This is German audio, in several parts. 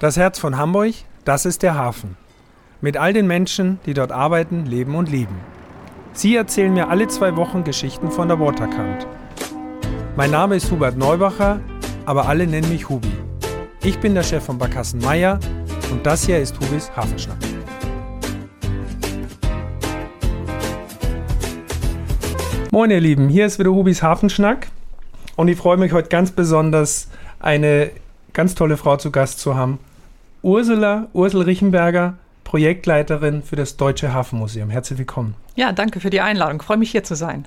Das Herz von Hamburg, das ist der Hafen. Mit all den Menschen, die dort arbeiten, leben und lieben. Sie erzählen mir alle zwei Wochen Geschichten von der Waterkant. Mein Name ist Hubert Neubacher, aber alle nennen mich Hubi. Ich bin der Chef von Barkassen Meier und das hier ist Hubis Hafenschnack. Moin ihr Lieben, hier ist wieder Hubis Hafenschnack und ich freue mich heute ganz besonders, eine ganz tolle Frau zu Gast zu haben. Ursula, Ursel Richenberger, Projektleiterin für das Deutsche Hafenmuseum. Herzlich willkommen. Ja, danke für die Einladung. Ich freue mich hier zu sein.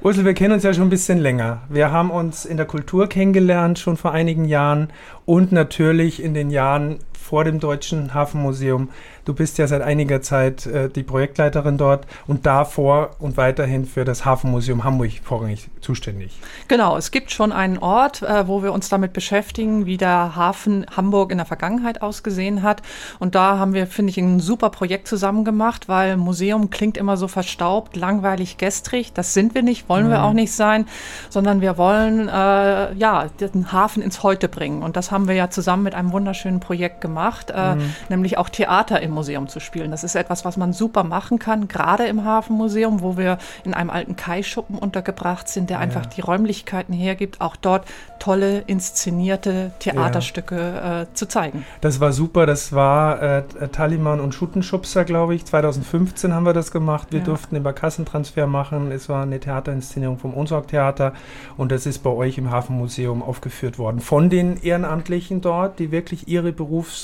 Ursel, wir kennen uns ja schon ein bisschen länger. Wir haben uns in der Kultur kennengelernt, schon vor einigen Jahren und natürlich in den Jahren vor dem Deutschen Hafenmuseum. Du bist ja seit einiger Zeit äh, die Projektleiterin dort und davor und weiterhin für das Hafenmuseum Hamburg vorrangig zuständig. Genau, es gibt schon einen Ort, äh, wo wir uns damit beschäftigen, wie der Hafen Hamburg in der Vergangenheit ausgesehen hat. Und da haben wir, finde ich, ein super Projekt zusammen gemacht, weil Museum klingt immer so verstaubt, langweilig, gestrig. Das sind wir nicht, wollen mhm. wir auch nicht sein, sondern wir wollen äh, ja den Hafen ins Heute bringen. Und das haben wir ja zusammen mit einem wunderschönen Projekt gemacht, äh, mhm. nämlich auch Theater im Museum zu spielen. Das ist etwas, was man super machen kann, gerade im Hafenmuseum, wo wir in einem alten Kaischuppen untergebracht sind, der ja. einfach die Räumlichkeiten hergibt, auch dort tolle inszenierte Theaterstücke ja. äh, zu zeigen. Das war super. Das war äh, Taliman und Schuttenschubser, glaube ich. 2015 haben wir das gemacht. Wir ja. durften über Kassentransfer machen. Es war eine Theaterinszenierung vom Unsorg-Theater und das ist bei euch im Hafenmuseum aufgeführt worden. Von den Ehrenamtlichen dort, die wirklich ihre Berufs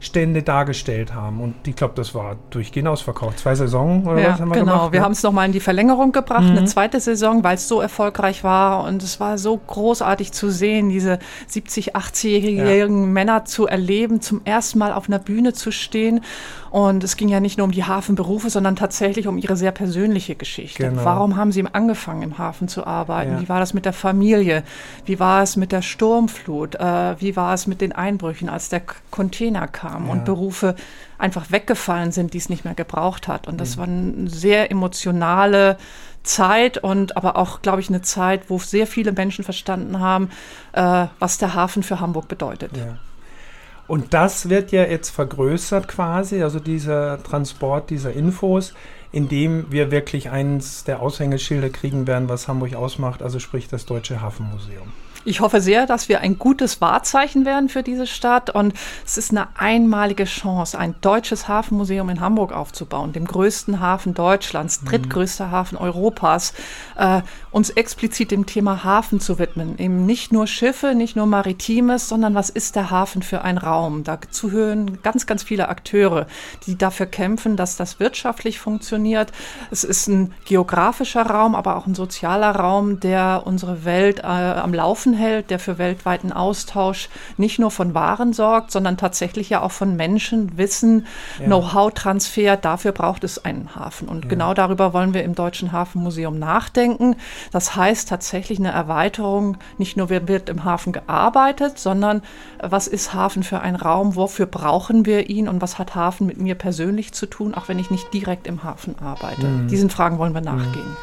Stände dargestellt haben. Und ich glaube, das war durchgehend ausverkauft. Zwei Saisonen oder ja, was haben wir genau. gemacht? Wir ne? haben es nochmal in die Verlängerung gebracht, mhm. eine zweite Saison, weil es so erfolgreich war. Und es war so großartig zu sehen, diese 70, 80-jährigen ja. Männer zu erleben, zum ersten Mal auf einer Bühne zu stehen. Und es ging ja nicht nur um die Hafenberufe, sondern tatsächlich um ihre sehr persönliche Geschichte. Genau. Warum haben sie angefangen, im Hafen zu arbeiten? Ja. Wie war das mit der Familie? Wie war es mit der Sturmflut? Äh, wie war es mit den Einbrüchen, als der Container kam ja. und Berufe einfach weggefallen sind, die es nicht mehr gebraucht hat? Und das mhm. war eine sehr emotionale Zeit und aber auch, glaube ich, eine Zeit, wo sehr viele Menschen verstanden haben, äh, was der Hafen für Hamburg bedeutet. Ja. Und das wird ja jetzt vergrößert quasi, also dieser Transport dieser Infos, indem wir wirklich eins der Aushängeschilder kriegen werden, was Hamburg ausmacht, also sprich das Deutsche Hafenmuseum. Ich hoffe sehr, dass wir ein gutes Wahrzeichen werden für diese Stadt und es ist eine einmalige Chance, ein deutsches Hafenmuseum in Hamburg aufzubauen, dem größten Hafen Deutschlands, mhm. drittgrößter Hafen Europas, äh, uns explizit dem Thema Hafen zu widmen. Eben nicht nur Schiffe, nicht nur Maritimes, sondern was ist der Hafen für ein Raum? Dazu hören ganz, ganz viele Akteure, die dafür kämpfen, dass das wirtschaftlich funktioniert. Es ist ein geografischer Raum, aber auch ein sozialer Raum, der unsere Welt äh, am Laufen hält, der für weltweiten Austausch nicht nur von Waren sorgt, sondern tatsächlich ja auch von Menschen, Wissen, ja. Know-how-Transfer. Dafür braucht es einen Hafen. Und ja. genau darüber wollen wir im Deutschen Hafenmuseum nachdenken. Das heißt tatsächlich eine Erweiterung. Nicht nur wird im Hafen gearbeitet, sondern was ist Hafen für ein Raum? Wofür brauchen wir ihn? Und was hat Hafen mit mir persönlich zu tun, auch wenn ich nicht direkt im Hafen arbeite? Mhm. Diesen Fragen wollen wir nachgehen. Mhm.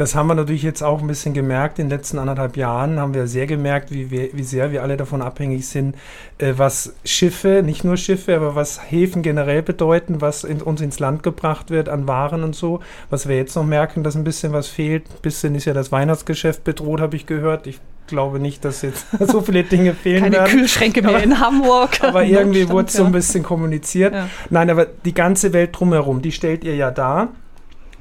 Das haben wir natürlich jetzt auch ein bisschen gemerkt. In den letzten anderthalb Jahren haben wir sehr gemerkt, wie, wir, wie sehr wir alle davon abhängig sind, äh, was Schiffe, nicht nur Schiffe, aber was Häfen generell bedeuten, was in, uns ins Land gebracht wird an Waren und so. Was wir jetzt noch merken, dass ein bisschen was fehlt. Ein bisschen ist ja das Weihnachtsgeschäft bedroht, habe ich gehört. Ich glaube nicht, dass jetzt so viele Dinge fehlen Keine werden. Kühlschränke mehr aber, in Hamburg. Aber irgendwie wurde es so ein bisschen kommuniziert. Ja. Nein, aber die ganze Welt drumherum, die stellt ihr ja dar.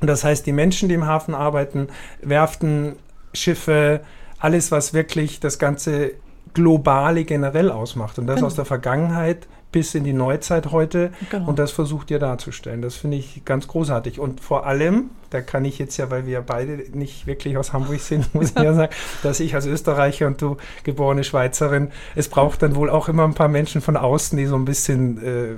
Und das heißt, die Menschen, die im Hafen arbeiten, Werften, Schiffe, alles, was wirklich das ganze Globale generell ausmacht. Und das genau. aus der Vergangenheit bis in die Neuzeit heute. Genau. Und das versucht ihr darzustellen. Das finde ich ganz großartig. Und vor allem, da kann ich jetzt ja, weil wir beide nicht wirklich aus Hamburg sind, muss ich ja sagen, dass ich als Österreicher und du geborene Schweizerin, es braucht dann wohl auch immer ein paar Menschen von außen, die so ein bisschen äh,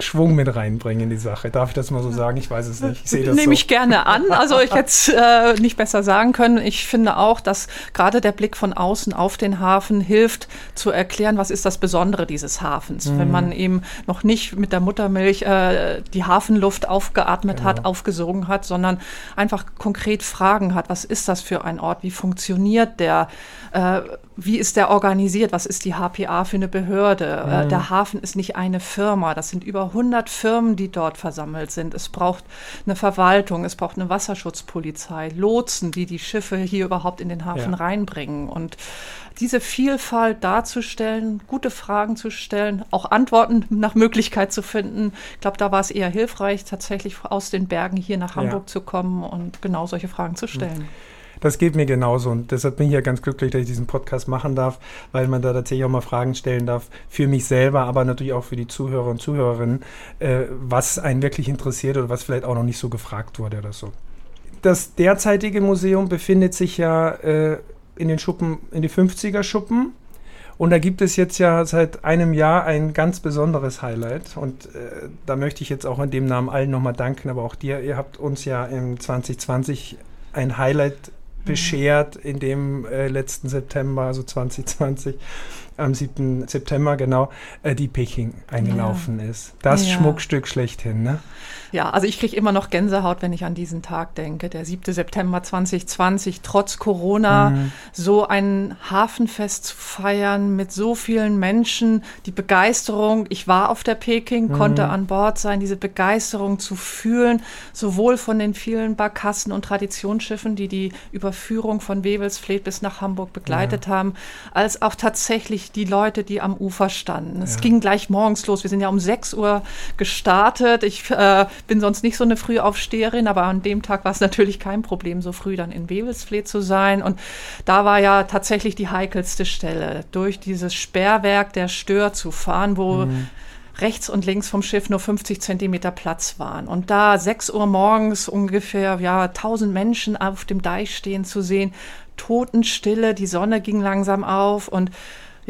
Schwung mit reinbringen in die Sache. Darf ich das mal so sagen? Ich weiß es nicht. Ich sehe das Nehme so. ich gerne an. Also ich hätte es äh, nicht besser sagen können. Ich finde auch, dass gerade der Blick von außen auf den Hafen hilft zu erklären, was ist das Besondere dieses Hafens. Mhm. Wenn man eben noch nicht mit der Muttermilch äh, die Hafenluft aufgeatmet genau. hat, aufgesogen hat, sondern einfach konkret Fragen hat. Was ist das für ein Ort? Wie funktioniert der? Äh, wie ist der organisiert? Was ist die HPA für eine Behörde? Mhm. der Hafen ist nicht eine Firma. Das sind über 100 Firmen, die dort versammelt sind. Es braucht eine Verwaltung, es braucht eine Wasserschutzpolizei, Lotsen, die die Schiffe hier überhaupt in den Hafen ja. reinbringen. Und diese Vielfalt darzustellen, gute Fragen zu stellen, auch Antworten nach Möglichkeit zu finden. Ich glaube, da war es eher hilfreich, tatsächlich aus den Bergen hier nach Hamburg ja. zu kommen und genau solche Fragen zu stellen. Mhm. Das geht mir genauso und deshalb bin ich ja ganz glücklich, dass ich diesen Podcast machen darf, weil man da tatsächlich auch mal Fragen stellen darf für mich selber, aber natürlich auch für die Zuhörer und Zuhörerinnen, äh, was einen wirklich interessiert oder was vielleicht auch noch nicht so gefragt wurde oder so. Das derzeitige Museum befindet sich ja äh, in den Schuppen, in die 50er Schuppen. Und da gibt es jetzt ja seit einem Jahr ein ganz besonderes Highlight. Und äh, da möchte ich jetzt auch in dem Namen allen nochmal danken, aber auch dir. Ihr habt uns ja im 2020 ein Highlight beschert in dem äh, letzten September, also 2020, am 7. September genau, äh, die Peking eingelaufen ja. ist. Das ja. Schmuckstück schlechthin, ne? Ja, also ich kriege immer noch Gänsehaut, wenn ich an diesen Tag denke. Der 7. September 2020, trotz Corona, mhm. so ein Hafenfest zu feiern mit so vielen Menschen, die Begeisterung. Ich war auf der Peking, mhm. konnte an Bord sein, diese Begeisterung zu fühlen, sowohl von den vielen Barkassen und Traditionsschiffen, die die Überführung von Wewelsfleet bis nach Hamburg begleitet ja. haben, als auch tatsächlich die Leute, die am Ufer standen. Es ja. ging gleich morgens los. Wir sind ja um 6 Uhr gestartet. Ich äh, bin sonst nicht so eine Frühaufsteherin, aber an dem Tag war es natürlich kein Problem, so früh dann in Wewelsfleet zu sein. Und da war ja tatsächlich die heikelste Stelle, durch dieses Sperrwerk der Stör zu fahren, wo mhm rechts und links vom Schiff nur 50 Zentimeter Platz waren. Und da 6 Uhr morgens ungefähr ja, 1000 Menschen auf dem Deich stehen zu sehen, Totenstille, die Sonne ging langsam auf und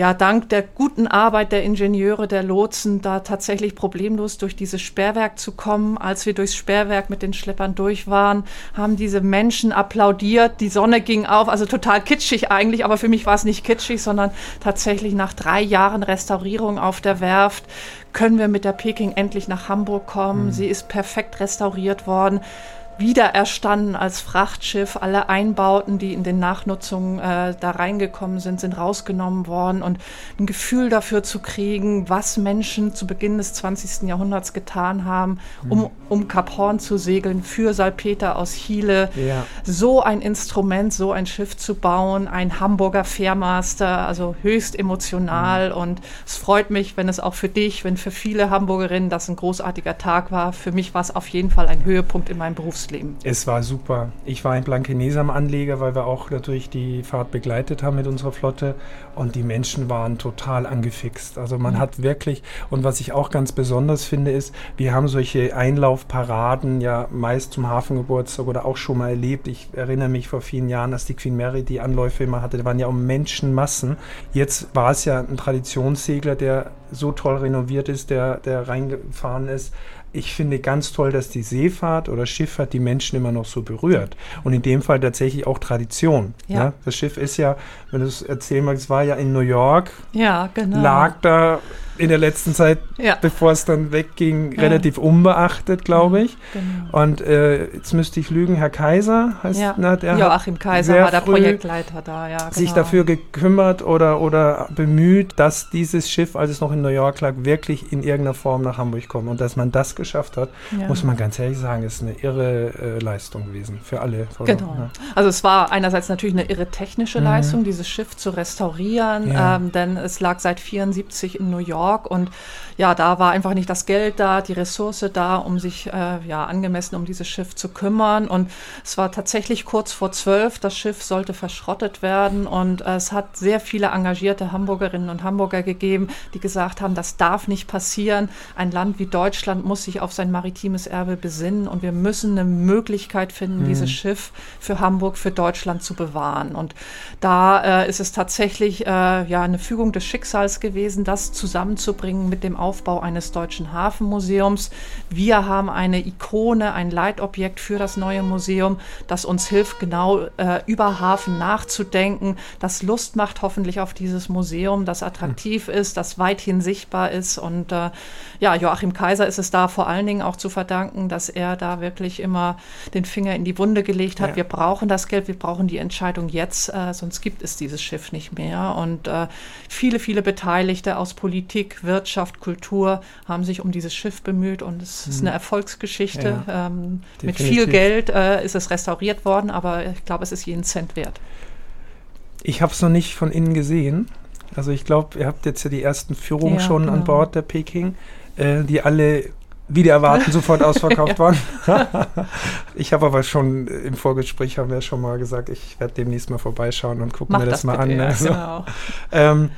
ja, dank der guten Arbeit der Ingenieure, der Lotsen, da tatsächlich problemlos durch dieses Sperrwerk zu kommen. Als wir durchs Sperrwerk mit den Schleppern durch waren, haben diese Menschen applaudiert. Die Sonne ging auf, also total kitschig eigentlich, aber für mich war es nicht kitschig, sondern tatsächlich nach drei Jahren Restaurierung auf der Werft können wir mit der Peking endlich nach Hamburg kommen. Mhm. Sie ist perfekt restauriert worden wiedererstanden als Frachtschiff. Alle Einbauten, die in den Nachnutzungen äh, da reingekommen sind, sind rausgenommen worden. Und ein Gefühl dafür zu kriegen, was Menschen zu Beginn des 20. Jahrhunderts getan haben, um, mhm. um Kap Horn zu segeln, für Salpeter aus Chile. Ja. So ein Instrument, so ein Schiff zu bauen, ein Hamburger Fährmaster, also höchst emotional. Mhm. Und es freut mich, wenn es auch für dich, wenn für viele Hamburgerinnen das ein großartiger Tag war. Für mich war es auf jeden Fall ein Höhepunkt in meinem Berufsleben. Leben. Es war super. Ich war ein Blankenesam-Anleger, weil wir auch natürlich die Fahrt begleitet haben mit unserer Flotte und die Menschen waren total angefixt. Also man mhm. hat wirklich, und was ich auch ganz besonders finde, ist, wir haben solche Einlaufparaden ja meist zum Hafengeburtstag oder auch schon mal erlebt. Ich erinnere mich vor vielen Jahren, als die Queen Mary die Anläufe immer hatte, da waren ja um Menschenmassen. Jetzt war es ja ein Traditionssegler, der so toll renoviert ist, der, der reingefahren ist ich finde ganz toll, dass die Seefahrt oder Schifffahrt die Menschen immer noch so berührt. Und in dem Fall tatsächlich auch Tradition. Ja. ja? Das Schiff ist ja, wenn du es erzählen magst, es war ja in New York. Ja, genau. Lag da in der letzten Zeit, ja. bevor es dann wegging, ja. relativ unbeachtet, glaube ich. Genau. Und äh, jetzt müsste ich lügen, Herr Kaiser heißt ja. na, der Joachim Kaiser war der Projektleiter da, ja. Genau. Sich dafür gekümmert oder, oder bemüht, dass dieses Schiff, als es noch in New York lag, wirklich in irgendeiner Form nach Hamburg kommt. Und dass man das geschafft hat, muss man ganz ehrlich sagen, ist eine irre äh, Leistung gewesen für alle. Genau. Also es war einerseits natürlich eine irre technische mhm. Leistung, dieses Schiff zu restaurieren, ähm, denn es lag seit 74 in New York York und ja, da war einfach nicht das Geld da, die Ressource da, um sich äh, ja angemessen um dieses Schiff zu kümmern. Und es war tatsächlich kurz vor zwölf. Das Schiff sollte verschrottet werden und äh, es hat sehr viele engagierte Hamburgerinnen und Hamburger gegeben, die gesagt haben, das darf nicht passieren. Ein Land wie Deutschland muss sich auf sein maritimes Erbe besinnen und wir müssen eine Möglichkeit finden, mhm. dieses Schiff für Hamburg, für Deutschland zu bewahren. Und da äh, ist es tatsächlich äh, ja eine Fügung des Schicksals gewesen, das zusammen zu bringen mit dem Aufbau eines deutschen Hafenmuseums. Wir haben eine Ikone, ein Leitobjekt für das neue Museum, das uns hilft, genau äh, über Hafen nachzudenken, das Lust macht hoffentlich auf dieses Museum, das attraktiv mhm. ist, das weithin sichtbar ist. Und äh, ja, Joachim Kaiser ist es da vor allen Dingen auch zu verdanken, dass er da wirklich immer den Finger in die Wunde gelegt hat. Ja. Wir brauchen das Geld, wir brauchen die Entscheidung jetzt, äh, sonst gibt es dieses Schiff nicht mehr. Und äh, viele, viele Beteiligte aus Politik, Wirtschaft, Kultur haben sich um dieses Schiff bemüht und es mhm. ist eine Erfolgsgeschichte. Ja, ähm, mit viel Geld äh, ist es restauriert worden, aber ich glaube, es ist jeden Cent wert. Ich habe es noch nicht von innen gesehen. Also ich glaube, ihr habt jetzt ja die ersten Führungen ja, schon genau. an Bord der Peking, äh, die alle wieder erwarten sofort ausverkauft waren. ich habe aber schon im Vorgespräch haben wir schon mal gesagt, ich werde demnächst mal vorbeischauen und gucken mir das, das mal bitte, an. Ja, genau. ähm,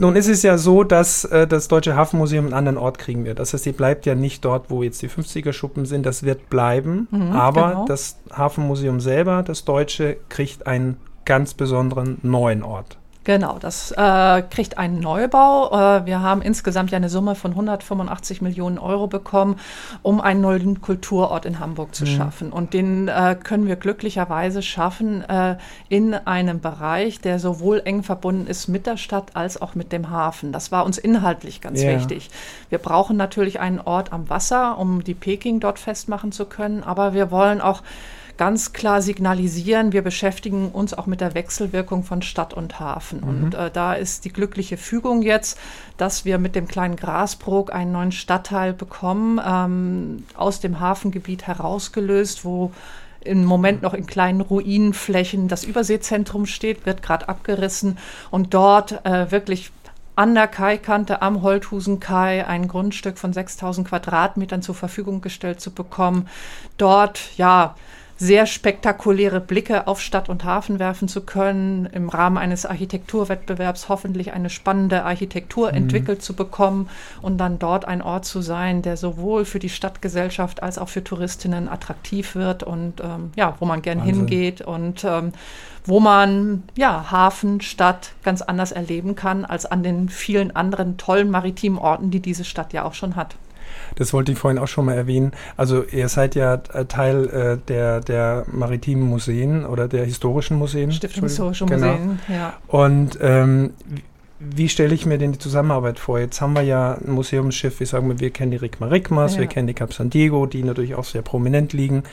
nun ist es ja so, dass äh, das Deutsche Hafenmuseum einen anderen Ort kriegen wird. Das heißt, sie bleibt ja nicht dort, wo jetzt die 50er-Schuppen sind. Das wird bleiben. Mhm, aber genau. das Hafenmuseum selber, das Deutsche, kriegt einen ganz besonderen neuen Ort. Genau, das äh, kriegt einen Neubau. Äh, wir haben insgesamt ja eine Summe von 185 Millionen Euro bekommen, um einen neuen Kulturort in Hamburg zu mhm. schaffen. Und den äh, können wir glücklicherweise schaffen äh, in einem Bereich, der sowohl eng verbunden ist mit der Stadt als auch mit dem Hafen. Das war uns inhaltlich ganz yeah. wichtig. Wir brauchen natürlich einen Ort am Wasser, um die Peking dort festmachen zu können, aber wir wollen auch ganz klar signalisieren, wir beschäftigen uns auch mit der Wechselwirkung von Stadt und Hafen. Mhm. Und äh, da ist die glückliche Fügung jetzt, dass wir mit dem kleinen Grasbrook einen neuen Stadtteil bekommen, ähm, aus dem Hafengebiet herausgelöst, wo im Moment noch in kleinen Ruinenflächen das Überseezentrum steht, wird gerade abgerissen und dort äh, wirklich an der Kaikante am Holthusen-Kai ein Grundstück von 6000 Quadratmetern zur Verfügung gestellt zu bekommen. Dort, ja, sehr spektakuläre Blicke auf Stadt und Hafen werfen zu können, im Rahmen eines Architekturwettbewerbs hoffentlich eine spannende Architektur mhm. entwickelt zu bekommen und dann dort ein Ort zu sein, der sowohl für die Stadtgesellschaft als auch für Touristinnen attraktiv wird und ähm, ja, wo man gern Wahnsinn. hingeht und ähm, wo man ja Hafen, Stadt ganz anders erleben kann als an den vielen anderen tollen maritimen Orten, die diese Stadt ja auch schon hat. Das wollte ich vorhin auch schon mal erwähnen. Also ihr seid ja Teil äh, der, der maritimen Museen oder der historischen Museen. Stiftung Historische genau. Museen, ja. Und ähm, wie stelle ich mir denn die Zusammenarbeit vor? Jetzt haben wir ja ein Museumsschiff, wir sagen, wir kennen die Rigma Rigmas, ja. wir kennen die Cap San Diego, die natürlich auch sehr prominent liegen.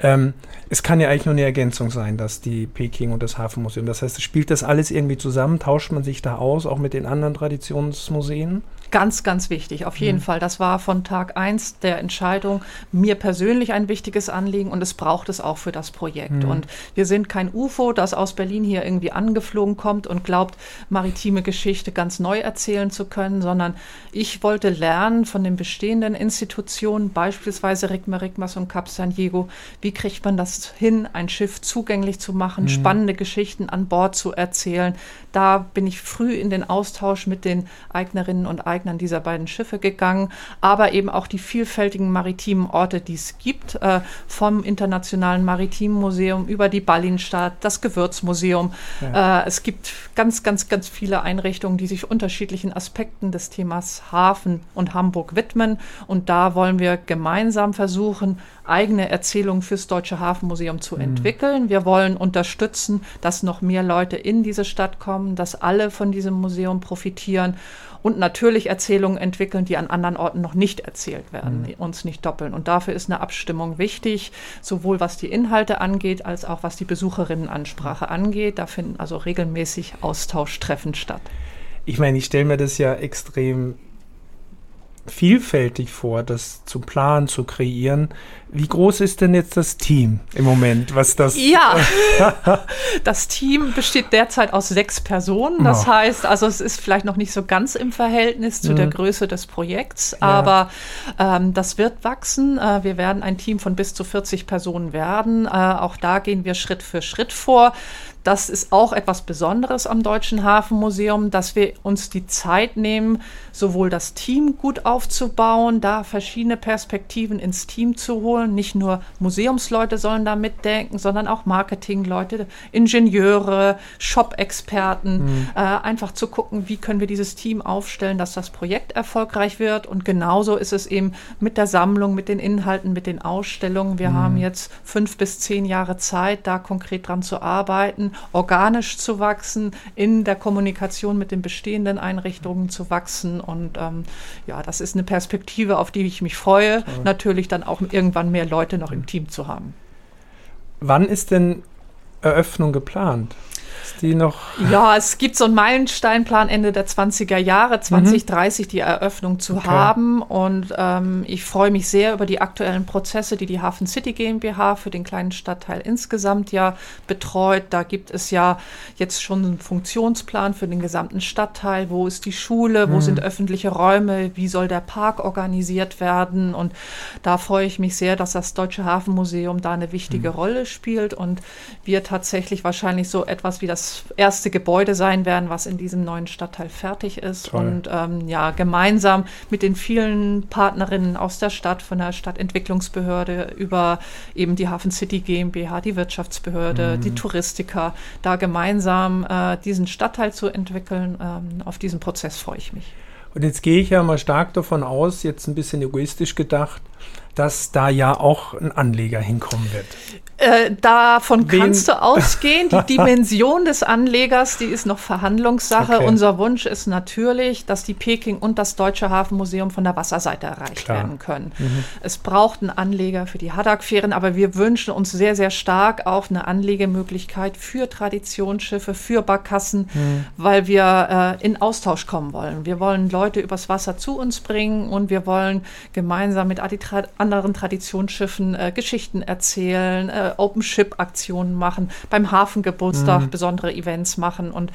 Ähm, es kann ja eigentlich nur eine Ergänzung sein, dass die Peking und das Hafenmuseum, das heißt, spielt das alles irgendwie zusammen? Tauscht man sich da aus, auch mit den anderen Traditionsmuseen? Ganz, ganz wichtig, auf jeden mhm. Fall. Das war von Tag 1 der Entscheidung mir persönlich ein wichtiges Anliegen und es braucht es auch für das Projekt. Mhm. Und wir sind kein UFO, das aus Berlin hier irgendwie angeflogen kommt und glaubt, maritime Geschichte ganz neu erzählen zu können, sondern ich wollte lernen von den bestehenden Institutionen, beispielsweise Rigma Rigmas und Cap San Diego, wie kriegt man das hin, ein Schiff zugänglich zu machen, mhm. spannende Geschichten an Bord zu erzählen. Da bin ich früh in den Austausch mit den Eignerinnen und Eignern Eignern dieser beiden Schiffe gegangen, aber eben auch die vielfältigen maritimen Orte, die es gibt, äh, vom Internationalen Maritimen Museum über die Ballinstadt, das Gewürzmuseum. Ja. Äh, es gibt ganz, ganz, ganz viele Einrichtungen, die sich unterschiedlichen Aspekten des Themas Hafen und Hamburg widmen. Und da wollen wir gemeinsam versuchen, eigene Erzählungen fürs Deutsche Hafenmuseum zu mhm. entwickeln. Wir wollen unterstützen, dass noch mehr Leute in diese Stadt kommen, dass alle von diesem Museum profitieren und natürlich Erzählungen entwickeln, die an anderen Orten noch nicht erzählt werden, mhm. uns nicht doppeln. Und dafür ist eine Abstimmung wichtig, sowohl was die Inhalte angeht, als auch was die Besucherinnenansprache angeht. Da finden also regelmäßig Austauschtreffen statt. Ich meine, ich stelle mir das ja extrem vielfältig vor, das zu planen, zu kreieren. Wie groß ist denn jetzt das Team im Moment, was das? Ja, das Team besteht derzeit aus sechs Personen. Das oh. heißt, also es ist vielleicht noch nicht so ganz im Verhältnis zu mhm. der Größe des Projekts, ja. aber ähm, das wird wachsen. Äh, wir werden ein Team von bis zu 40 Personen werden. Äh, auch da gehen wir Schritt für Schritt vor. Das ist auch etwas Besonderes am Deutschen Hafenmuseum, dass wir uns die Zeit nehmen, sowohl das Team gut aufzubauen, da verschiedene Perspektiven ins Team zu holen. Nicht nur Museumsleute sollen da mitdenken, sondern auch Marketingleute, Ingenieure, Shop-Experten. Mhm. Äh, einfach zu gucken, wie können wir dieses Team aufstellen, dass das Projekt erfolgreich wird. Und genauso ist es eben mit der Sammlung, mit den Inhalten, mit den Ausstellungen. Wir mhm. haben jetzt fünf bis zehn Jahre Zeit, da konkret dran zu arbeiten organisch zu wachsen, in der Kommunikation mit den bestehenden Einrichtungen zu wachsen. Und ähm, ja, das ist eine Perspektive, auf die ich mich freue. Toll. Natürlich dann auch irgendwann mehr Leute noch im Team zu haben. Wann ist denn Eröffnung geplant? Die noch? Ja, es gibt so einen Meilensteinplan Ende der 20er Jahre, 2030 mhm. die Eröffnung zu okay. haben. Und ähm, ich freue mich sehr über die aktuellen Prozesse, die die Hafen City GmbH für den kleinen Stadtteil insgesamt ja betreut. Da gibt es ja jetzt schon einen Funktionsplan für den gesamten Stadtteil. Wo ist die Schule? Wo mhm. sind öffentliche Räume? Wie soll der Park organisiert werden? Und da freue ich mich sehr, dass das Deutsche Hafenmuseum da eine wichtige mhm. Rolle spielt und wir tatsächlich wahrscheinlich so etwas wie das das erste Gebäude sein werden, was in diesem neuen Stadtteil fertig ist. Toll. Und ähm, ja, gemeinsam mit den vielen Partnerinnen aus der Stadt, von der Stadtentwicklungsbehörde über eben die Hafen City GmbH, die Wirtschaftsbehörde, mhm. die Touristiker, da gemeinsam äh, diesen Stadtteil zu entwickeln. Ähm, auf diesen Prozess freue ich mich. Und jetzt gehe ich ja mal stark davon aus, jetzt ein bisschen egoistisch gedacht, dass da ja auch ein Anleger hinkommen wird. Äh, davon Wen? kannst du ausgehen. Die Dimension des Anlegers, die ist noch Verhandlungssache. Okay. Unser Wunsch ist natürlich, dass die Peking und das Deutsche Hafenmuseum von der Wasserseite erreicht Klar. werden können. Mhm. Es braucht einen Anleger für die Haddock-Fähren, aber wir wünschen uns sehr, sehr stark auch eine Anlegemöglichkeit für Traditionsschiffe, für Barkassen, mhm. weil wir äh, in Austausch kommen wollen. Wir wollen Leute übers Wasser zu uns bringen und wir wollen gemeinsam mit anderen Traditionsschiffen äh, Geschichten erzählen, äh, Open-Ship-Aktionen machen, beim Hafengeburtstag mhm. besondere Events machen. Und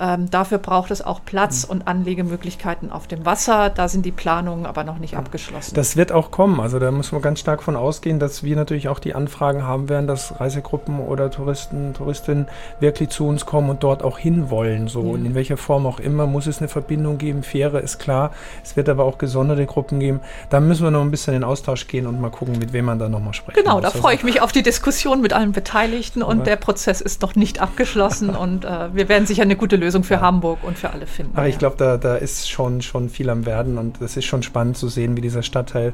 ähm, dafür braucht es auch Platz mhm. und Anlegemöglichkeiten auf dem Wasser. Da sind die Planungen aber noch nicht abgeschlossen. Das wird auch kommen. Also da muss man ganz stark von ausgehen, dass wir natürlich auch die Anfragen haben werden, dass Reisegruppen oder Touristen, Touristinnen wirklich zu uns kommen und dort auch hinwollen. So. Ja. Und in welcher Form auch immer muss es eine Verbindung geben. Fähre ist klar. Es wird aber auch gesonderte Gruppen geben. Da müssen wir noch ein bisschen in den Austausch gehen und mal gucken, mit wem man da nochmal spricht. Genau, da freue ich mich auf die Diskussion. Diskussion mit allen Beteiligten und ja. der Prozess ist noch nicht abgeschlossen und äh, wir werden sicher eine gute Lösung für ja. Hamburg und für alle finden. Aber ich glaube, da, da ist schon, schon viel am Werden und es ist schon spannend zu sehen, wie dieser Stadtteil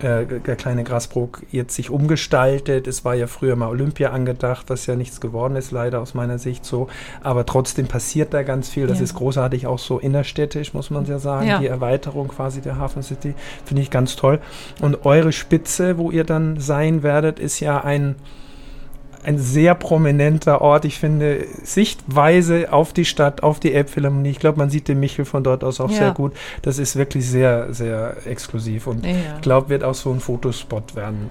äh, der kleine Grasbrook jetzt sich umgestaltet. Es war ja früher mal Olympia angedacht, was ja nichts geworden ist, leider aus meiner Sicht so. Aber trotzdem passiert da ganz viel. Das ja. ist großartig, auch so innerstädtisch, muss man ja sagen. Ja. Die Erweiterung quasi der Hafen City finde ich ganz toll. Und eure Spitze, wo ihr dann sein werdet, ist ja ein ein sehr prominenter Ort. Ich finde, Sichtweise auf die Stadt, auf die Elbphilharmonie. Ich glaube, man sieht den Michel von dort aus auch ja. sehr gut. Das ist wirklich sehr, sehr exklusiv und ich ja. glaube, wird auch so ein Fotospot werden.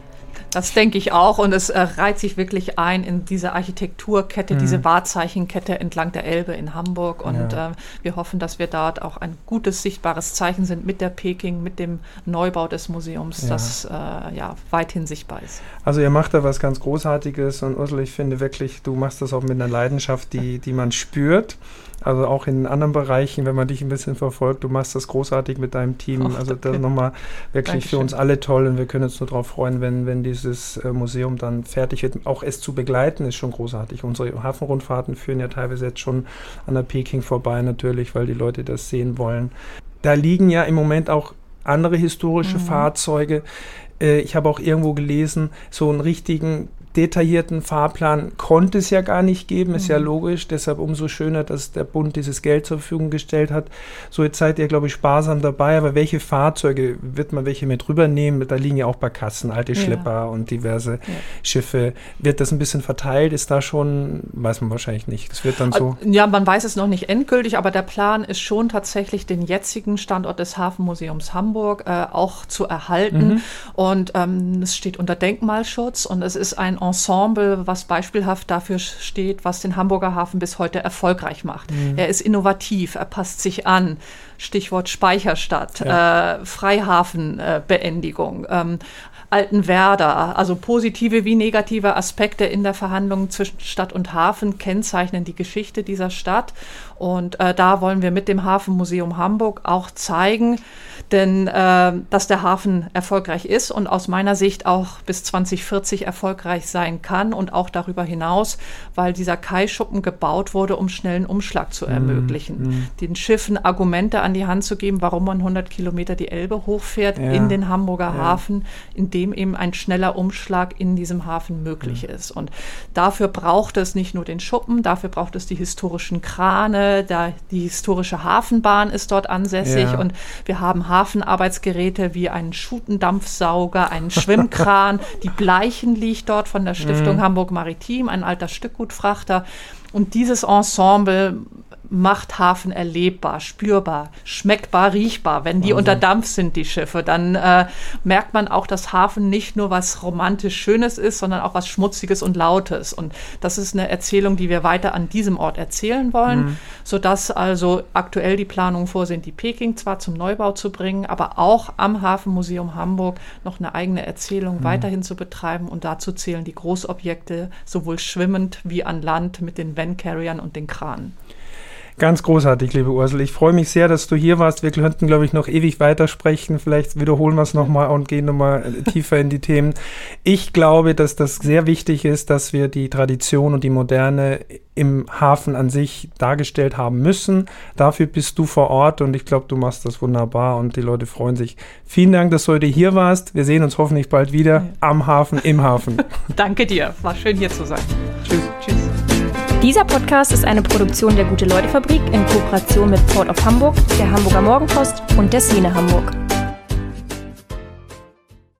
Das denke ich auch. Und es äh, reiht sich wirklich ein in diese Architekturkette, mhm. diese Wahrzeichenkette entlang der Elbe in Hamburg. Und ja. äh, wir hoffen, dass wir dort auch ein gutes, sichtbares Zeichen sind mit der Peking, mit dem Neubau des Museums, ja. das äh, ja weithin sichtbar ist. Also ihr macht da was ganz Großartiges und Ursula, ich finde wirklich, du machst das auch mit einer Leidenschaft, die, die man spürt. Also auch in anderen Bereichen, wenn man dich ein bisschen verfolgt, du machst das großartig mit deinem Team. Och, also das nochmal wirklich Dankeschön. für uns alle toll und wir können uns nur darauf freuen, wenn, wenn dieses äh, Museum dann fertig wird. Auch es zu begleiten ist schon großartig. Unsere Hafenrundfahrten führen ja teilweise jetzt schon an der Peking vorbei natürlich, weil die Leute das sehen wollen. Da liegen ja im Moment auch andere historische mhm. Fahrzeuge. Äh, ich habe auch irgendwo gelesen, so einen richtigen detaillierten Fahrplan konnte es ja gar nicht geben, ist mhm. ja logisch. Deshalb umso schöner, dass der Bund dieses Geld zur Verfügung gestellt hat. So, jetzt seid ihr, glaube ich, sparsam dabei. Aber welche Fahrzeuge wird man welche mit rübernehmen? Da liegen ja auch Barkassen, alte ja. Schlepper und diverse ja. Schiffe. Wird das ein bisschen verteilt? Ist da schon, weiß man wahrscheinlich nicht. Das wird dann so. Ja, man weiß es noch nicht endgültig, aber der Plan ist schon tatsächlich, den jetzigen Standort des Hafenmuseums Hamburg äh, auch zu erhalten. Mhm. Und ähm, es steht unter Denkmalschutz und es ist ein Ensemble, was beispielhaft dafür steht, was den Hamburger Hafen bis heute erfolgreich macht. Mhm. Er ist innovativ, er passt sich an. Stichwort Speicherstadt, ja. äh, Freihafenbeendigung. Äh, ähm, Altenwerder. Also positive wie negative Aspekte in der Verhandlung zwischen Stadt und Hafen kennzeichnen die Geschichte dieser Stadt. Und äh, da wollen wir mit dem Hafenmuseum Hamburg auch zeigen, denn äh, dass der Hafen erfolgreich ist und aus meiner Sicht auch bis 2040 erfolgreich sein kann und auch darüber hinaus, weil dieser Kaischuppen gebaut wurde, um schnellen Umschlag zu mhm, ermöglichen. Mm, Den Schiffen Argumente an die Hand zu geben, warum man 100 Kilometer die Elbe hochfährt ja, in den Hamburger ja. Hafen, in dem eben ein schneller Umschlag in diesem Hafen möglich mm. ist. Und dafür braucht es nicht nur den Schuppen, dafür braucht es die historischen Krane, da, die historische Hafenbahn ist dort ansässig ja. und wir haben Hafenarbeitsgeräte wie einen Schutendampfsauger, einen Schwimmkran. die Bleichen liegt dort von der Stiftung mhm. Hamburg Maritim, ein alter Stückgutfrachter. Und dieses Ensemble macht Hafen erlebbar, spürbar, schmeckbar, riechbar. Wenn die Wahnsinn. unter Dampf sind, die Schiffe, dann äh, merkt man auch, dass Hafen nicht nur was romantisch Schönes ist, sondern auch was Schmutziges und Lautes. Und das ist eine Erzählung, die wir weiter an diesem Ort erzählen wollen, mhm. sodass also aktuell die Planungen vorsehen, die Peking zwar zum Neubau zu bringen, aber auch am Hafenmuseum Hamburg noch eine eigene Erzählung mhm. weiterhin zu betreiben. Und dazu zählen die Großobjekte sowohl schwimmend wie an Land mit den Van-Carriern und den Kranen. Ganz großartig, liebe Ursel. Ich freue mich sehr, dass du hier warst. Wir könnten, glaube ich, noch ewig weitersprechen. Vielleicht wiederholen wir es nochmal und gehen nochmal äh, tiefer in die Themen. Ich glaube, dass das sehr wichtig ist, dass wir die Tradition und die Moderne im Hafen an sich dargestellt haben müssen. Dafür bist du vor Ort und ich glaube, du machst das wunderbar und die Leute freuen sich. Vielen Dank, dass du heute hier warst. Wir sehen uns hoffentlich bald wieder am Hafen, im Hafen. Danke dir. War schön hier zu sein. Tschüss. Tschüss. Dieser Podcast ist eine Produktion der Gute-Leute-Fabrik in Kooperation mit Port of Hamburg, der Hamburger Morgenpost und der Szene Hamburg.